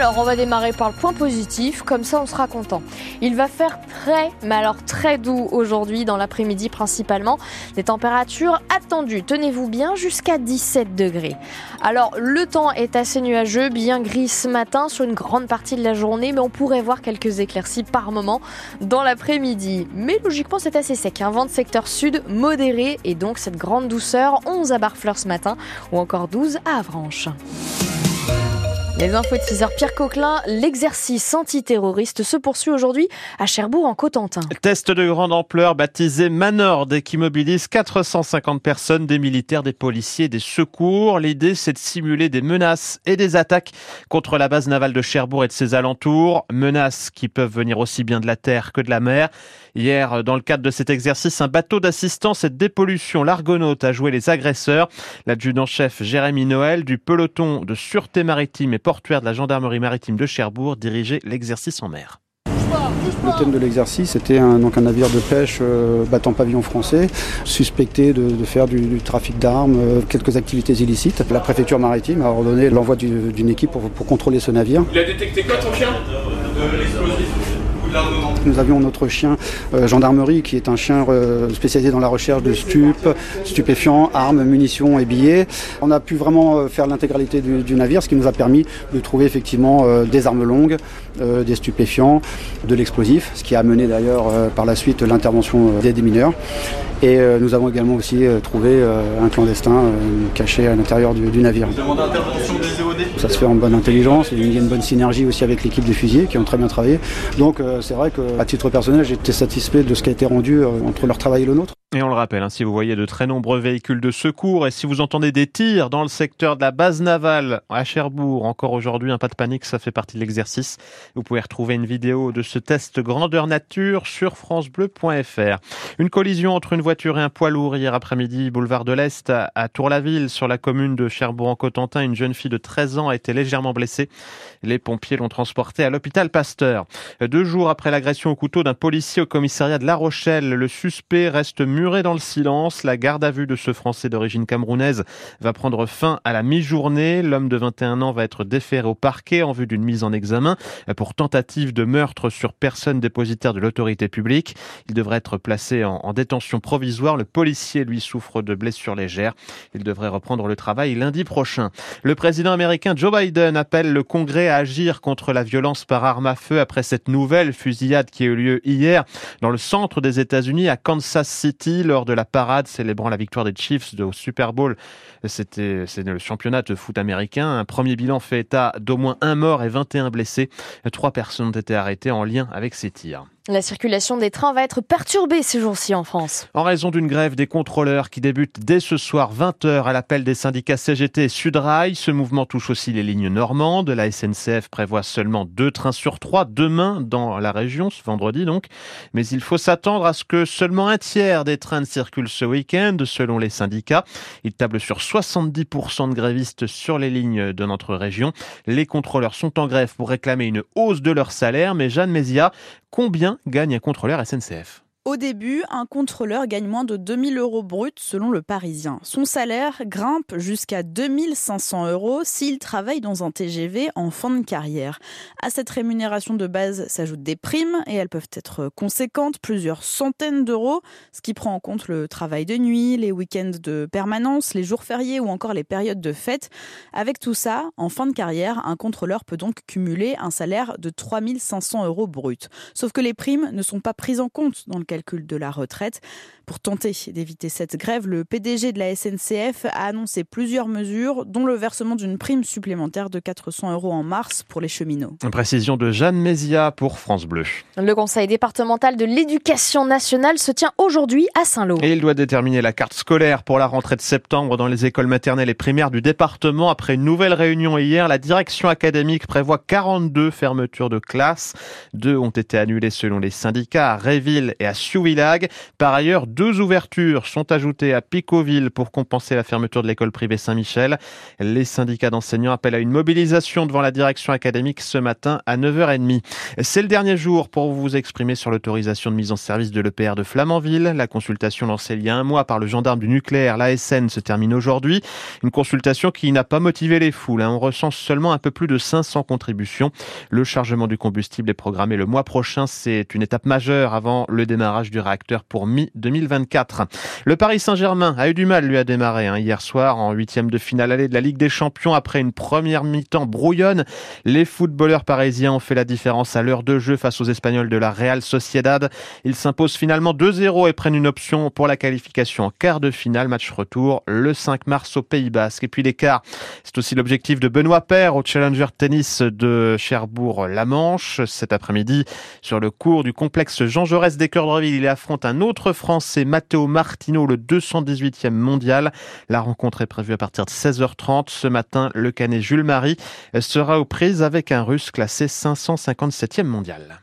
Alors, on va démarrer par le point positif, comme ça on sera content. Il va faire très, mais alors très doux aujourd'hui, dans l'après-midi principalement. Des températures attendues, tenez-vous bien, jusqu'à 17 degrés. Alors, le temps est assez nuageux, bien gris ce matin sur une grande partie de la journée, mais on pourrait voir quelques éclaircies par moment dans l'après-midi. Mais logiquement, c'est assez sec. Un vent de secteur sud modéré et donc cette grande douceur, 11 à Barfleur ce matin ou encore 12 à Avranches. Les infos de 6 heures, Pierre Coquelin, l'exercice antiterroriste se poursuit aujourd'hui à Cherbourg en Cotentin. Test de grande ampleur baptisé Manord qui mobilise 450 personnes, des militaires, des policiers, des secours. L'idée c'est de simuler des menaces et des attaques contre la base navale de Cherbourg et de ses alentours. Menaces qui peuvent venir aussi bien de la terre que de la mer. Hier, dans le cadre de cet exercice, un bateau d'assistance et de dépollution, l'Argonaute, a joué les agresseurs. L'adjudant-chef Jérémy Noël du peloton de sûreté maritime et portuaire de la gendarmerie maritime de Cherbourg dirigeait l'exercice en mer. Le thème de l'exercice était un, donc un navire de pêche euh, battant pavillon français, suspecté de, de faire du, du trafic d'armes, euh, quelques activités illicites. La préfecture maritime a ordonné l'envoi du- d'une équipe pour, pour contrôler ce navire. Il a détecté quoi ton chien? De Nous avions notre chien euh, gendarmerie qui est un chien euh, spécialisé dans la recherche de stupes, stupéfiants, armes, munitions et billets. On a pu vraiment euh, faire l'intégralité du, du navire, ce qui nous a permis de trouver effectivement euh, des armes longues, des stupéfiants, de l'explosif, ce qui a amené d'ailleurs par la suite l'intervention des démineurs. Et nous avons également aussi trouvé un clandestin caché à l'intérieur du, du navire. EOD Ça se fait en bonne intelligence, il y a une bonne synergie aussi avec l'équipe des fusiliers qui ont très bien travaillé. Donc c'est vrai qu'à titre personnel, été satisfait de ce qui a été rendu euh, entre leur travail et le nôtre. Et on le rappelle, hein, si vous voyez de très nombreux véhicules de secours et si vous entendez des tirs dans le secteur de la base navale à Cherbourg, encore aujourd'hui, un pas de panique, ça fait partie de l'exercice. Vous pouvez retrouver une vidéo de ce test grandeur nature sur francebleu.fr. Une collision entre une voiture et un poids lourd hier après-midi, boulevard de l'Est à Tour-la-Ville, sur la commune de Cherbourg-en-Cotentin. Une jeune fille de 13 ans a été légèrement blessée. Les pompiers l'ont transportée à l'hôpital Pasteur. Deux jours après l'agression au couteau d'un policier au commissariat de La Rochelle, le suspect reste muré dans le silence. La garde à vue de ce Français d'origine camerounaise va prendre fin à la mi-journée. L'homme de 21 ans va être déféré au parquet en vue d'une mise en examen pour tentative de meurtre sur personne dépositaire de l'autorité publique. Il devrait être placé en, en détention provisoire. Le policier, lui, souffre de blessures légères. Il devrait reprendre le travail lundi prochain. Le président américain Joe Biden appelle le Congrès à agir contre la violence par arme à feu après cette nouvelle fusillade qui a eu lieu hier dans le centre des États-Unis à Kansas City lors de la parade célébrant la victoire des Chiefs au Super Bowl. C'était le championnat de foot américain. Un premier bilan fait état d'au moins un mort et 21 blessés. Trois personnes ont été arrêtées en lien avec ces tirs. La circulation des trains va être perturbée ces jours-ci en France. En raison d'une grève des contrôleurs qui débute dès ce soir 20h à l'appel des syndicats CGT et Sudrail, ce mouvement touche aussi les lignes normandes. La SNCF prévoit seulement deux trains sur trois demain dans la région, ce vendredi donc. Mais il faut s'attendre à ce que seulement un tiers des trains ne circulent ce week-end, selon les syndicats. Ils tablent sur 70% de grévistes sur les lignes de notre région. Les contrôleurs sont en grève pour réclamer une hausse de leur salaire, mais Jeanne Mézia, combien gagne un contrôleur SNCF Au début, un contrôleur gagne moins de 2000 euros bruts selon le Parisien. Son salaire grimpe jusqu'à 2500 euros s'il travaille dans un TGV en fin de carrière. À cette rémunération de base s'ajoutent des primes et elles peuvent être conséquentes, plusieurs centaines d'euros, ce qui prend en compte le travail de nuit, les week-ends de permanence, les jours fériés ou encore les périodes de fête. Avec tout ça, en fin de carrière, un contrôleur peut donc cumuler un salaire de 3500 euros bruts. Sauf que les primes ne sont pas prises en compte dans le calcul de la retraite. Pour tenter d'éviter cette grève, le PDG de la SNCF a annoncé plusieurs mesures, dont le versement d'une prime supplémentaire de 400 euros en mars pour les cheminots. Précision de Jeanne Mézia pour France Bleu. Le Conseil départemental de l'éducation nationale se tient aujourd'hui à Saint-Lô. Et il doit déterminer la carte scolaire pour la rentrée de septembre dans les écoles maternelles et primaires du département. Après une nouvelle réunion hier, la direction académique prévoit 42 fermetures de classes. Deux ont été annulées selon les syndicats à Réville et à Siouvillage. Par ailleurs, deux ouvertures sont ajoutées à Picoville pour compenser la fermeture de l'école privée Saint-Michel. Les syndicats d'enseignants appellent à une mobilisation devant la direction académique ce matin à 9h30. C'est le dernier jour pour vous exprimer sur l'autorisation de mise en service de l'EPR de Flamanville. La consultation lancée il y a un mois par le gendarme du nucléaire, l'ASN, se termine aujourd'hui. Une consultation qui n'a pas motivé les foules. Hein. On recense seulement un peu plus de 500 contributions. Le chargement du combustible est programmé le mois prochain. C'est une étape majeure avant le démarrage du réacteur pour mi-2024. Le Paris Saint-Germain a eu du mal, lui, à démarrer hein. hier soir en huitième de finale allée de la Ligue des Champions après une première mi-temps brouillonne. Les footballeurs parisiens ont fait la différence à l'heure de jeu face aux Espagnols de la Real Sociedad. Ils s'imposent finalement 2-0 et prennent une option pour la qualification en quart de finale. Match retour le 5 mars au Pays Basque. Et puis l'écart, c'est aussi l'objectif de Benoît Paire au Challenger Tennis de Cherbourg-La Manche. Cet après-midi, sur le cours du complexe Jean Jaurès il affronte un autre Français, Matteo Martino, le 218e mondial. La rencontre est prévue à partir de 16h30. Ce matin, le Canet Jules Marie sera aux prises avec un Russe classé 557e mondial.